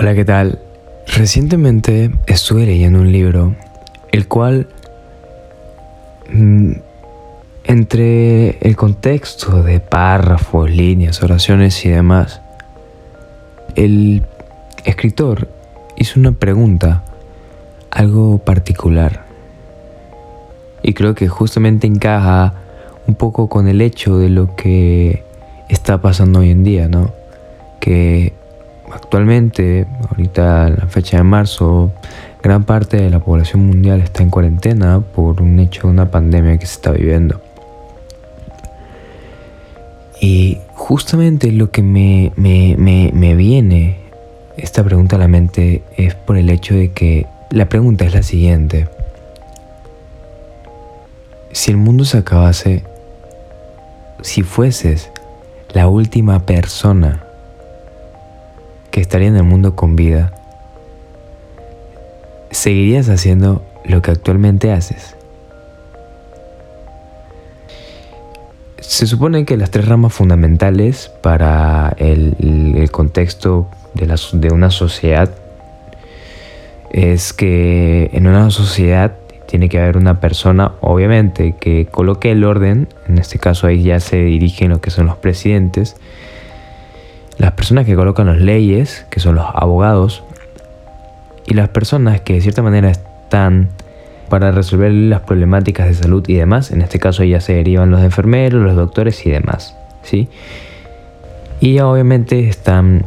Hola, ¿qué tal? Recientemente estuve leyendo un libro, el cual, mm, entre el contexto de párrafos, líneas, oraciones y demás, el escritor hizo una pregunta, algo particular. Y creo que justamente encaja un poco con el hecho de lo que está pasando hoy en día, ¿no? Que actualmente, ahorita la fecha de marzo, gran parte de la población mundial está en cuarentena por un hecho de una pandemia que se está viviendo. Y justamente lo que me, me, viene esta pregunta a la mente es por el hecho de que la pregunta es la siguiente. Si el mundo se acabase, si fueses la última persona estaría en el mundo con vida, ¿seguirías haciendo lo que actualmente haces? Se supone que las tres ramas fundamentales para el, contexto de, de una sociedad es que en una sociedad tiene que haber una persona, obviamente, que coloque el orden, en este caso ahí ya se dirigen lo que son los presidentes, las personas que colocan las leyes, que son los abogados, y las personas que de cierta manera están para resolver las problemáticas de salud y demás, en este caso ya se derivan los enfermeros, los doctores y demás, ¿sí? Y obviamente están,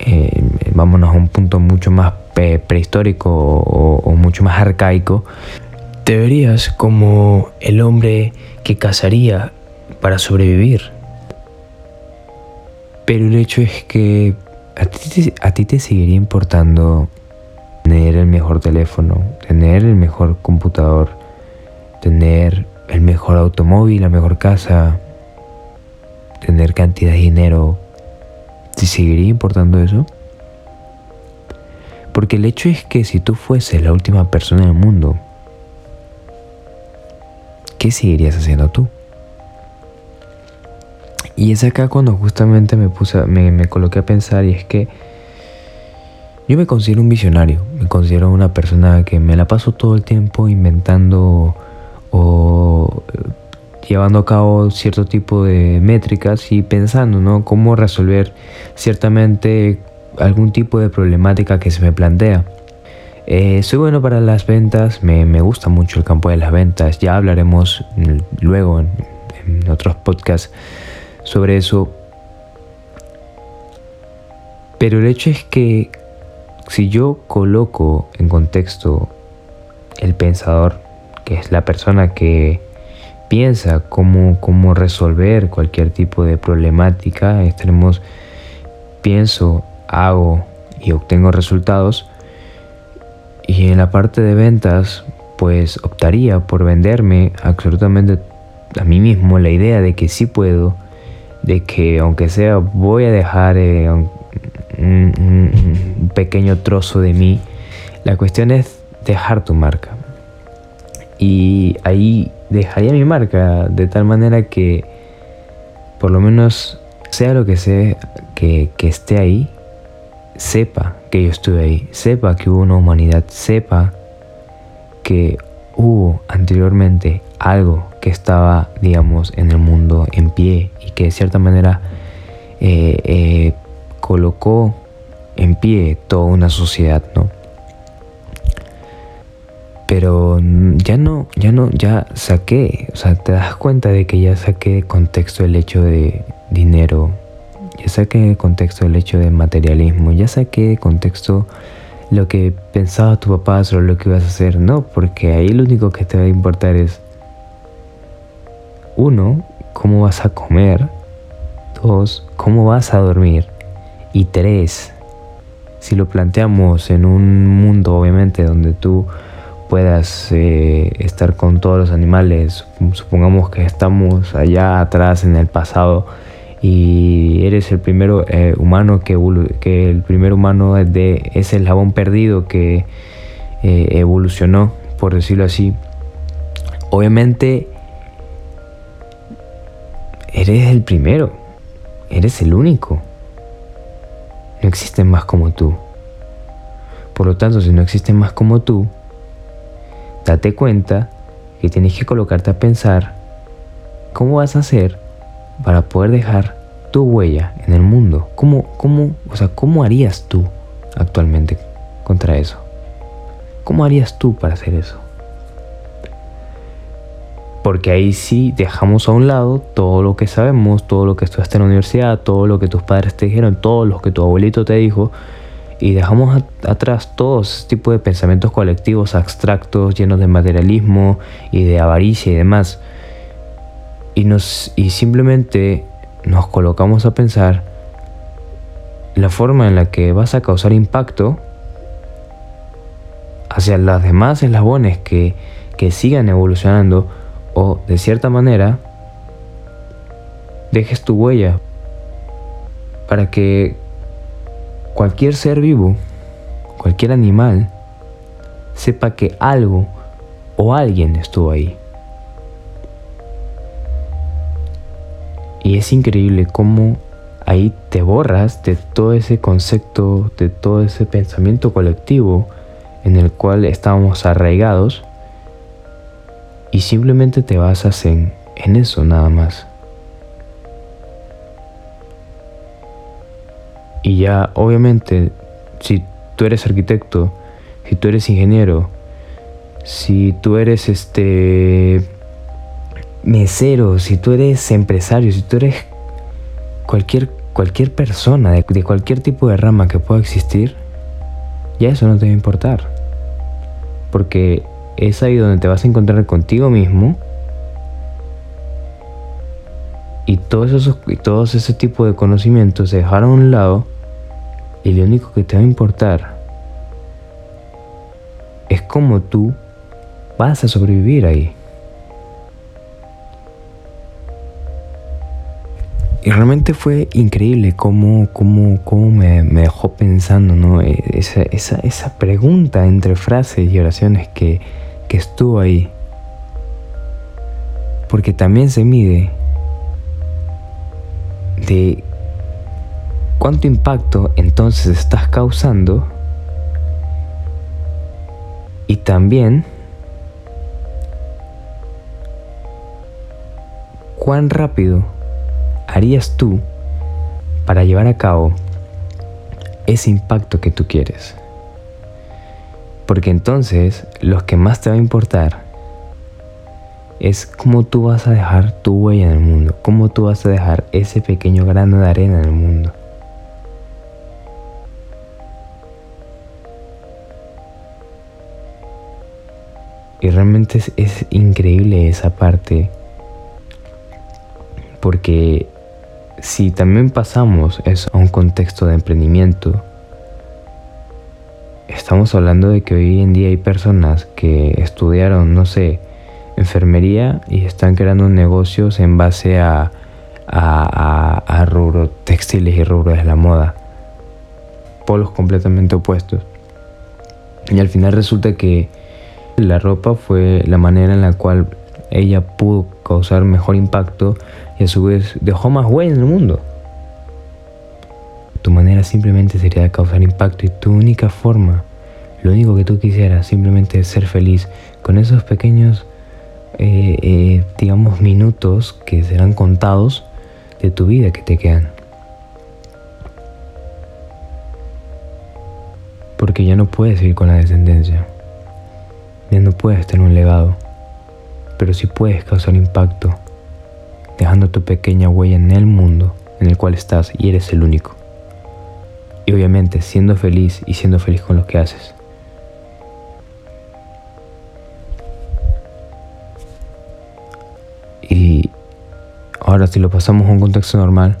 eh, vámonos a un punto mucho más prehistórico o, o mucho más arcaico, te verías como el hombre que cazaría para sobrevivir, pero el hecho es que a ti, te seguiría importando tener el mejor teléfono, tener el mejor computador, tener el mejor automóvil, la mejor casa, tener cantidad de dinero. ¿Te seguiría importando eso? Porque el hecho es que si tú fueses la última persona en el mundo, ¿qué seguirías haciendo tú? Y es acá cuando justamente me puse, me, coloqué a pensar y es que yo me considero un visionario, me considero una persona que me la paso todo el tiempo inventando o eh, llevando a cabo cierto tipo de métricas y pensando, ¿no? Cómo resolver ciertamente algún tipo de problemática que se me plantea. Eh, soy bueno para las ventas, me, gusta mucho el campo de las ventas, ya hablaremos luego en otros podcasts sobre eso. Pero el hecho es que si yo coloco en contexto el pensador, que es la persona que piensa cómo, cómo resolver cualquier tipo de problemática, tenemos pienso, hago y obtengo resultados. Y en la parte de ventas, pues optaría por venderme absolutamente a mí mismo la idea de que sí puedo de que aunque sea voy a dejar eh, un, pequeño trozo de mí, la cuestión es dejar tu marca. Y ahí dejaría mi marca de tal manera que por lo menos sea lo que sea que, que esté ahí, sepa que yo estuve ahí, sepa que hubo una humanidad, sepa que hubo anteriormente algo que estaba, digamos, en el mundo en pie y que de cierta manera eh, eh, colocó en pie toda una sociedad, ¿no? Pero ya no, ya no, ya saqué, o sea, te das cuenta de que ya saqué de contexto el hecho de dinero, ya saqué de contexto el hecho de materialismo, ya saqué de contexto lo que pensaba tu papá sobre lo que ibas a hacer, no, porque ahí lo único que te va a importar es, uno, cómo vas a comer, dos, cómo vas a dormir, y tres, si lo planteamos en un mundo obviamente donde tú puedas eh, estar con todos los animales, supongamos que estamos allá atrás en el pasado, y eres el primero eh, humano que, el primer humano de ese eslabón perdido que eh, evolucionó, por decirlo así. Obviamente eres el primero, eres el único. No existen más como tú. Por lo tanto, si no existen más como tú, date cuenta que tienes que colocarte a pensar cómo vas a hacer para poder dejar tu huella en el mundo. ¿Cómo, cómo, o sea, ¿cómo harías tú actualmente contra eso? ¿Cómo harías tú para hacer eso? Porque ahí sí dejamos a un lado todo lo que sabemos, todo lo que estudiaste en la universidad, todo lo que tus padres te dijeron, todo lo que tu abuelito te dijo, y dejamos atrás todo ese tipo de pensamientos colectivos abstractos, llenos de materialismo y de avaricia y demás. Y, nos, y simplemente nos colocamos a pensar la forma en la que vas a causar impacto hacia las demás eslabones que, que sigan evolucionando o de cierta manera dejes tu huella para que cualquier ser vivo, cualquier animal, sepa que algo o alguien estuvo ahí. Y es increíble cómo ahí te borras de todo ese concepto, de todo ese pensamiento colectivo en el cual estábamos arraigados y simplemente te basas en, en eso nada más. Y ya obviamente si tú eres arquitecto, si tú eres ingeniero, si tú eres este mesero, si tú eres empresario, si tú eres cualquier, cualquier persona de, de cualquier tipo de rama que pueda existir, ya eso no te va a importar porque es ahí donde te vas a encontrar contigo mismo y todos esos y todos ese tipo de conocimientos se dejaron a un lado y lo único que te va a importar es cómo tú vas a sobrevivir ahí. Y realmente fue increíble cómo, cómo, cómo me, dejó pensando, ¿no? E, esa, esa, esa, pregunta entre frases y oraciones que, que estuvo ahí. Porque también se mide de cuánto impacto entonces estás causando y también cuán rápido harías tú para llevar a cabo ese impacto que tú quieres? Porque entonces lo que más te va a importar es cómo tú vas a dejar tu huella en el mundo, cómo tú vas a dejar ese pequeño grano de arena en el mundo. Y realmente es, es increíble esa parte porque si también pasamos eso a un contexto de emprendimiento, estamos hablando de que hoy en día hay personas que estudiaron, no sé, enfermería y están creando negocios en base a, a, a, textiles y rubros de la moda. Polos completamente opuestos. Y al final resulta que la ropa fue la manera en la cual ella pudo causar mejor impacto y a su vez dejó más huella en el mundo. Tu manera simplemente sería causar impacto y tu única forma, lo único que tú quisieras simplemente es ser feliz con esos pequeños, eh, eh, digamos, minutos que serán contados de tu vida que te quedan. Porque ya no puedes ir con la descendencia. Ya no puedes tener un legado. Pero sí puedes causar impacto dejando tu pequeña huella en el mundo en el cual estás y eres el único. Y obviamente siendo feliz y siendo feliz con lo que haces. Y ahora si lo pasamos a un contexto normal,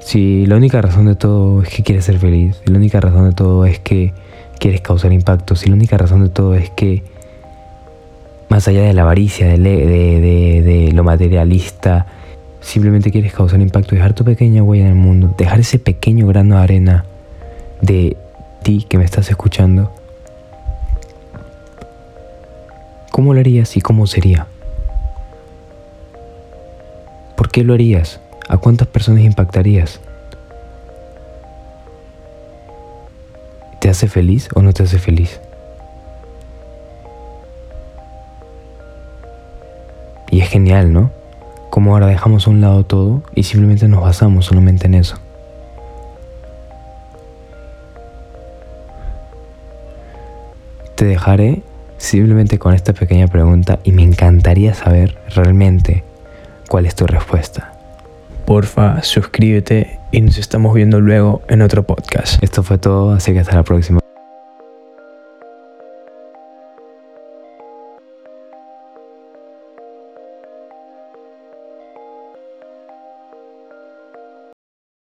si la única razón de todo es que quieres ser feliz, si la única razón de todo es que quieres causar impacto, si la única razón de todo es que más allá de la avaricia, de, de, lo materialista, simplemente quieres causar impacto, dejar tu pequeña huella en el mundo, dejar ese pequeño grano de arena de ti que me estás escuchando. ¿Cómo lo harías y cómo sería? ¿Por qué lo harías? ¿A cuántas personas impactarías? ¿Te hace feliz o no te hace feliz? Y es genial, ¿no? Como ahora dejamos a un lado todo y simplemente nos basamos solamente en eso. Te dejaré simplemente con esta pequeña pregunta y me encantaría saber realmente cuál es tu respuesta. Porfa, suscríbete y nos estamos viendo luego en otro podcast. Esto fue todo, así que hasta la próxima.